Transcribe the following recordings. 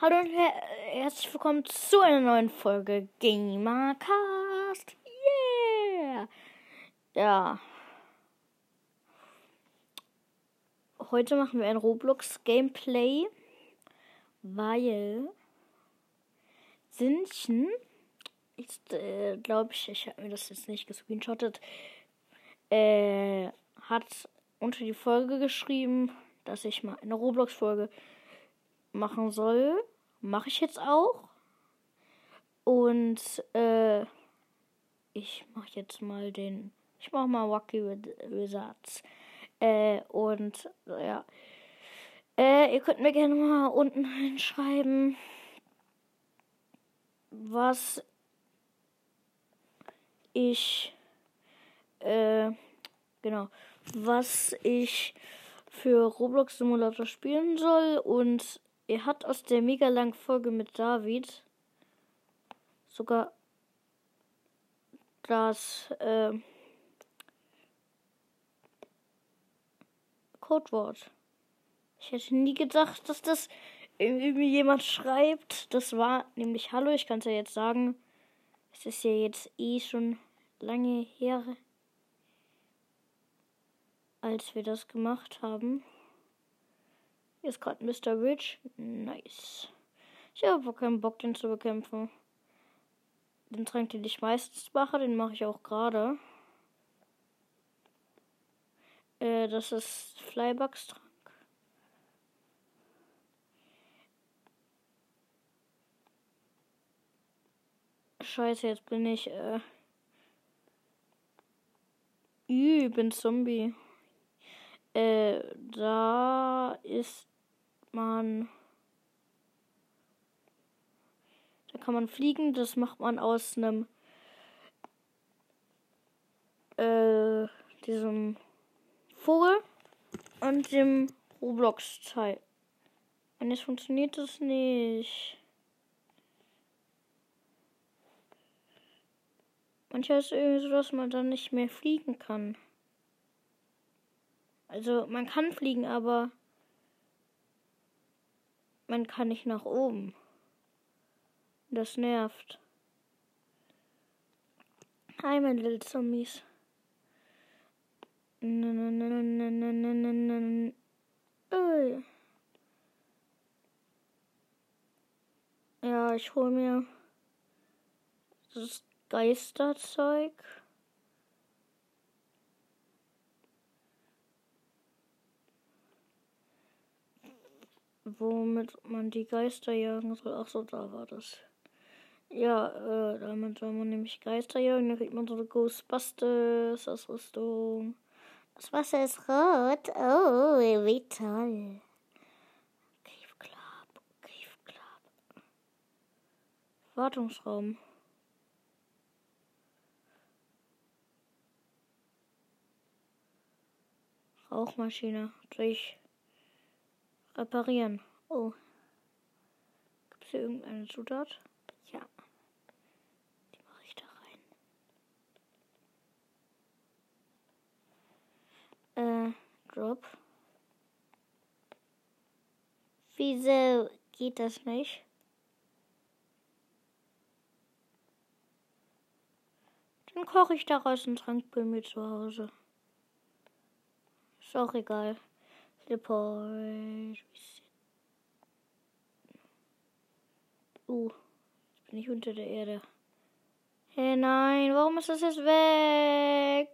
Hallo und her herzlich willkommen zu einer neuen Folge Gamercast. Yeah! Ja. Heute machen wir ein Roblox Gameplay, weil Sinnchen, ich äh, glaube ich, ich habe mir das jetzt nicht gescreenshottet, äh, hat unter die Folge geschrieben, dass ich mal eine Roblox-Folge machen soll. Mache ich jetzt auch. Und äh, ich mache jetzt mal den. Ich mache mal Wacky Wizards. Äh, und ja. Äh, ihr könnt mir gerne mal unten hinschreiben, was ich. Äh, genau. Was ich für Roblox Simulator spielen soll und er hat aus der mega langen Folge mit David sogar das äh, Codewort. Ich hätte nie gedacht, dass das irgendwie jemand schreibt. Das war nämlich Hallo, ich kann es ja jetzt sagen. Es ist ja jetzt eh schon lange her, als wir das gemacht haben. Hier ist gerade Mr. Rich. Nice. Ich habe aber keinen Bock, den zu bekämpfen. Den Trank, den ich meistens mache, den mache ich auch gerade. Äh, das ist Flybugs Trank. Scheiße, jetzt bin ich, äh. Ich bin Zombie. Äh, da ist man. Da kann man fliegen. Das macht man aus einem. Äh, diesem Vogel und dem Roblox-Teil. Und jetzt funktioniert das nicht. Manchmal ist es irgendwie so, dass man dann nicht mehr fliegen kann. Also man kann fliegen, aber man kann nicht nach oben. Das nervt. Hi, meine Little Zombies. Ja, ich hol mir das Geisterzeug. Womit man die Geister jagen soll. Ach so, da war das. Ja, äh, damit soll man nämlich Geister jagen. Dann kriegt man so eine Ghostbusters Ausrüstung. Das Wasser ist rot. Oh, wie toll. Cave Club. Wartungsraum. Rauchmaschine. Durch Reparieren. Oh. Gibt es hier irgendeine Zutat? Ja. Die mache ich da rein. Äh, Drop. Wieso geht das nicht? Dann koche ich daraus einen Trank bei mir zu Hause. Ist auch egal. Teleport. Uh, jetzt bin ich unter der Erde. Hey, nein, warum ist das jetzt weg?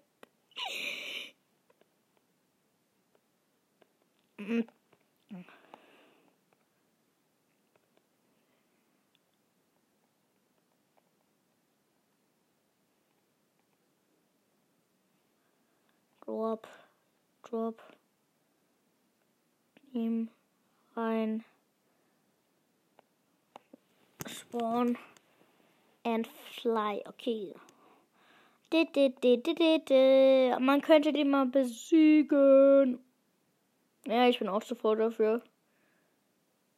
Drop, drop ihm rein. Spawn and fly. Okay. Man könnte den mal besiegen. Ja, ich bin auch sofort dafür.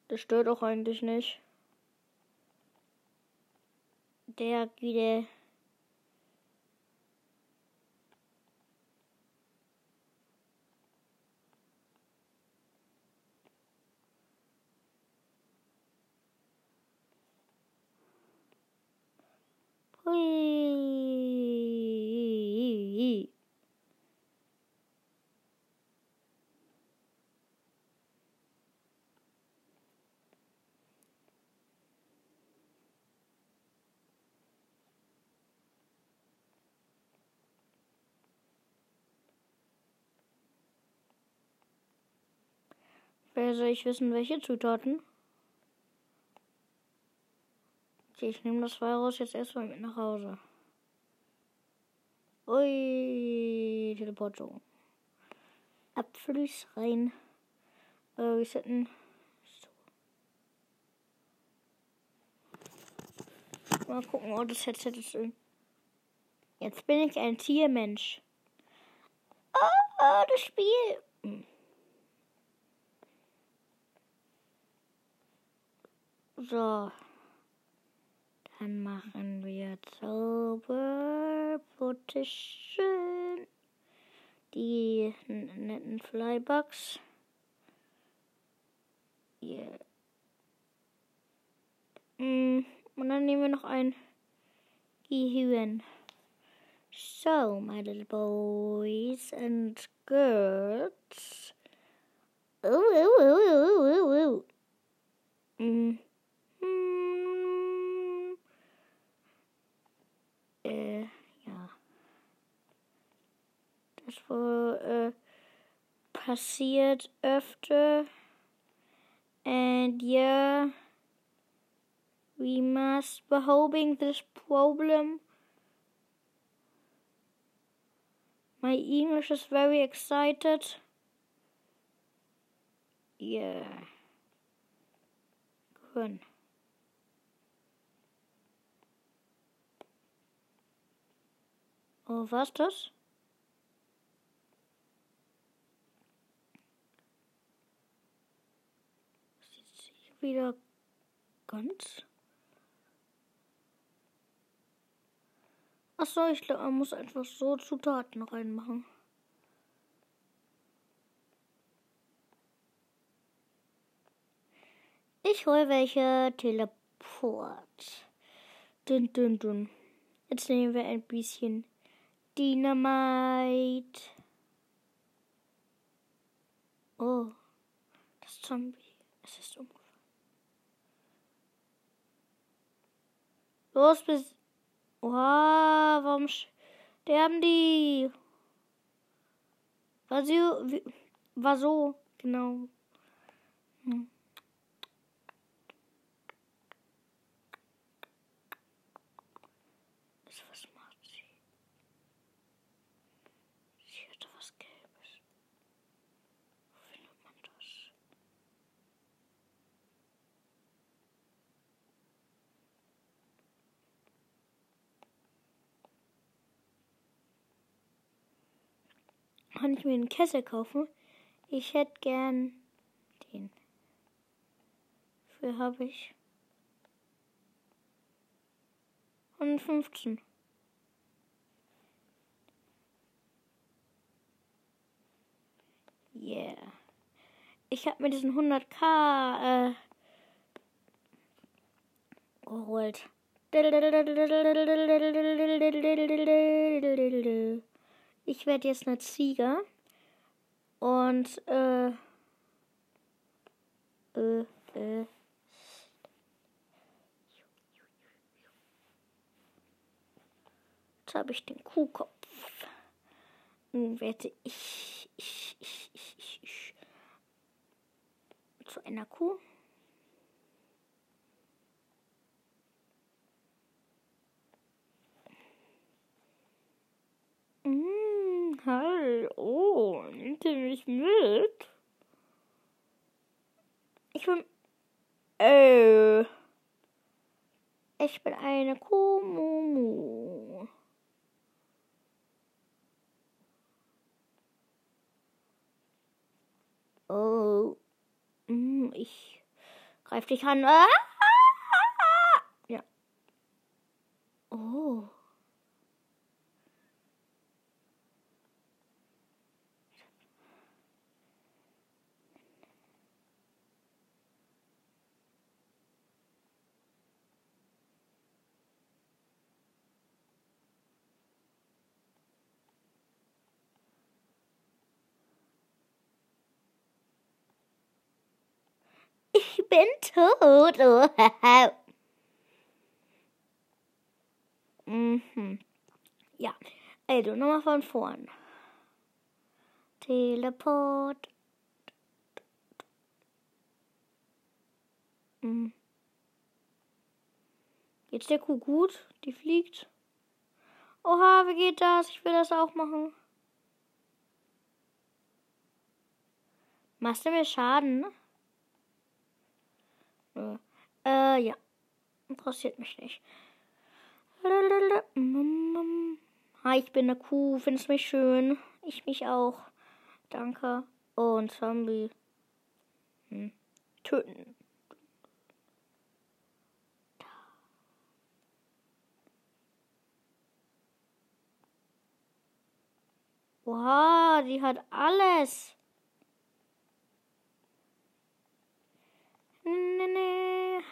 Das stört auch eigentlich nicht. Der wieder Wer soll ich wissen, welche Zutaten? Okay, ich nehme das Virus jetzt erstmal mit nach Hause. Ui, Teleportung. Apfel rein. Äh, resetten. So. Mal gucken, oh, das Headset ist. Jetzt bin ich ein Tiermensch. Oh, oh das Spiel. Hm. So. Dann machen wir Zauberpotischen. Die netten Flybugs. Yeah. Mm, und dann nehmen wir noch ein Gehirn. So, my little boys and girls. Oh, oh, oh, oh, oh, oh. Mm. Äh, ja. Das wohl äh, passiert öfter. And yeah, we must be hoping this problem. My English is very excited. Yeah. Good. Oh, was das? Sieht wieder ganz. Achso, ich glaube, man muss einfach so Zutaten reinmachen. Ich hole welche Teleport. Dun, dun, dun. Jetzt nehmen wir ein bisschen Dynamite. Oh, das Zombie. Es ist umgefallen. Los, bis. Wow, warum sterben die? War so, war so, genau. Hm. Kann ich mir einen Kessel kaufen? Ich hätte gern den. Für habe ich 115. Yeah. Ich habe mir diesen 100k äh, geholt. Ich werde jetzt eine Ziege. Und, äh, äh, äh. Jetzt habe ich den Kuhkopf. Nun werde ich, ich, ich, ich, ich, ich zu einer Kuh. Mm, hi, oh, nimmt ihr mich mit? Ich bin. Äh. Ich bin eine Kuh. Oh. Mm, ich greif dich an. Ah! Ja. Oh. Bin tot. Oh, mhm. Ja, also nochmal von vorn. Teleport. Mhm. Geht's der Kuh gut? Die fliegt. Oha, wie geht das? Ich will das auch machen. Machst du mir Schaden? Äh, ja. Interessiert mich nicht. Hi, ich bin eine Kuh. Findest mich schön? Ich mich auch. Danke. Und Zombie. Hm. Töten. Wow, die hat alles.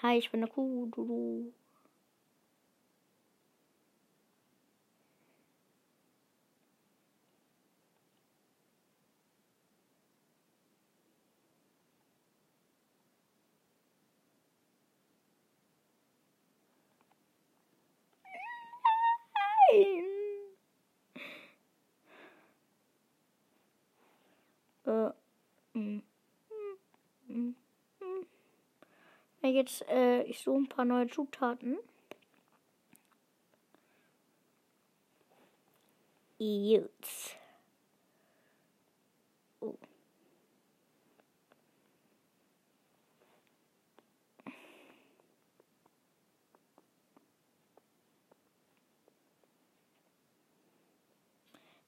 Hi, ich bin eine Kuh. Du, du. Äh, mm, mm, mm, jetzt, äh, ich suche ein paar neue Zutaten. Jetzt. Oh.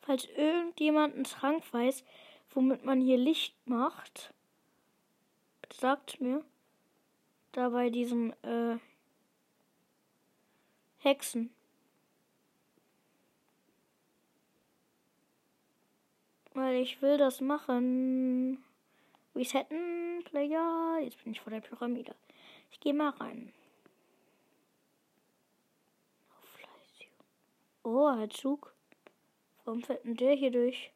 Falls irgendjemand einen Trank weiß, womit man hier Licht macht. Sagt mir. Da bei diesen äh, Hexen. Weil ich will das machen. Resetten, Player. Jetzt bin ich vor der Pyramide. Ich gehe mal rein. Oh, Zug. Warum fährt denn der hier durch?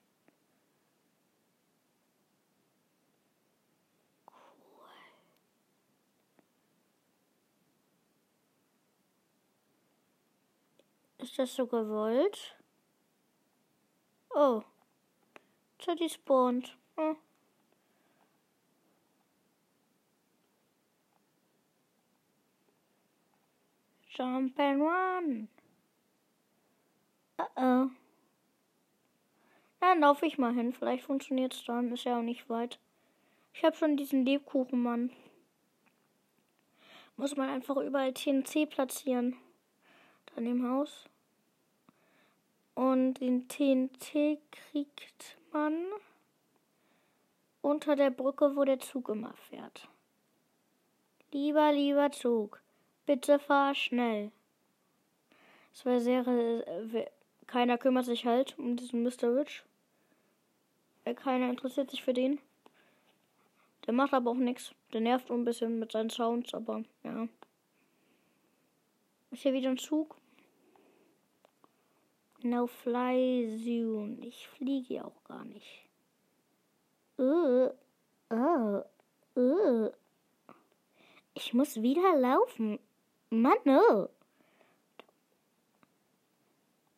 Ist das so gewollt? Oh. Teddy spawnt. Hm. Jump and run. Uh oh. Dann laufe ich mal hin. Vielleicht funktioniert es dann. Ist ja auch nicht weit. Ich habe schon diesen Lebkuchenmann. Muss man einfach überall TNC platzieren. Dann im Haus. Und den TNT kriegt man unter der Brücke, wo der Zug immer fährt. Lieber, lieber Zug, bitte fahr schnell. Es wäre sehr. Keiner kümmert sich halt um diesen Mr. Rich. Keiner interessiert sich für den. Der macht aber auch nichts. Der nervt ein bisschen mit seinen Sounds, aber ja. Ist hier wieder ein Zug? No fly zone. Ich fliege auch gar nicht. Uh, uh, uh. Ich muss wieder laufen. Mann, oh.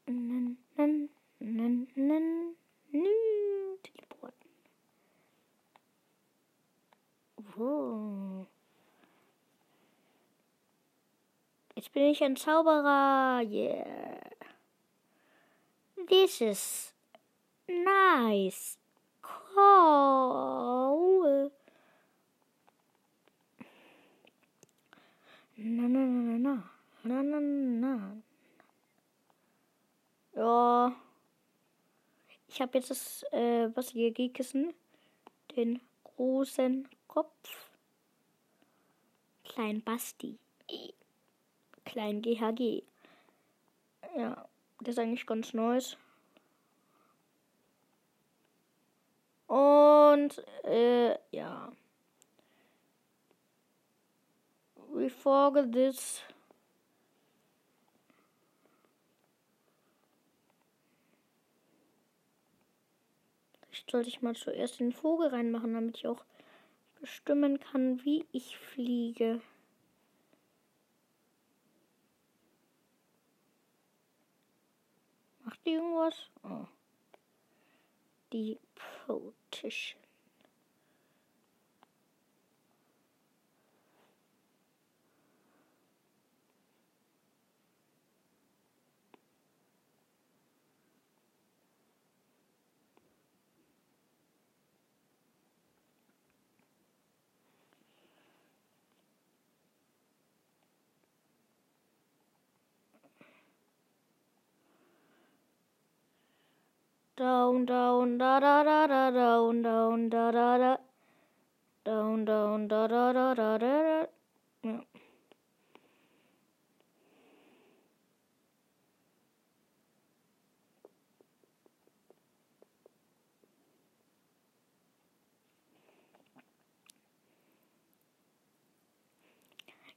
Nen, nen, nen, nen, nen, teleporten. Wow. Jetzt bin ich ein Zauberer. Yeah. This is nice. Cool. Na, na, na, na, na, na, na. Ja. Ich habe jetzt das äh, was G-Kissen. Den großen Kopf. Klein Basti. Klein GHG. Ja. Das ist eigentlich ganz nice. Und äh, ja. We forget this. Vielleicht sollte ich mal zuerst den Vogel reinmachen, damit ich auch bestimmen kann, wie ich fliege. Irgendwas? Oh. Die Politician. Down, down, da da da da down, down, da da da. Down, down, da da da da da da. Ja.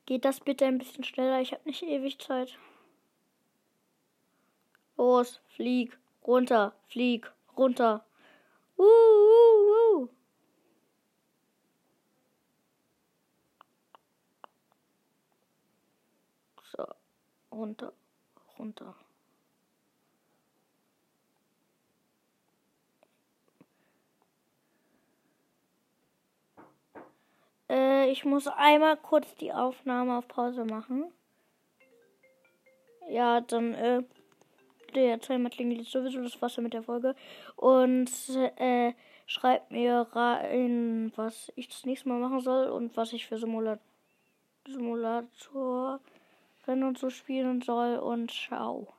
Geht das bitte ein bisschen schneller? Ich habe nicht ewig Zeit. Los, flieg runter, flieg, runter. Uh, uh, uh. So, runter, runter. Äh, ich muss einmal kurz die Aufnahme auf Pause machen. Ja, dann, äh, der zweimal klingelt jetzt sowieso das Wasser mit der Folge. Und äh, schreibt mir rein, was ich das nächste Mal machen soll und was ich für Simula Simulator und so spielen soll. Und ciao.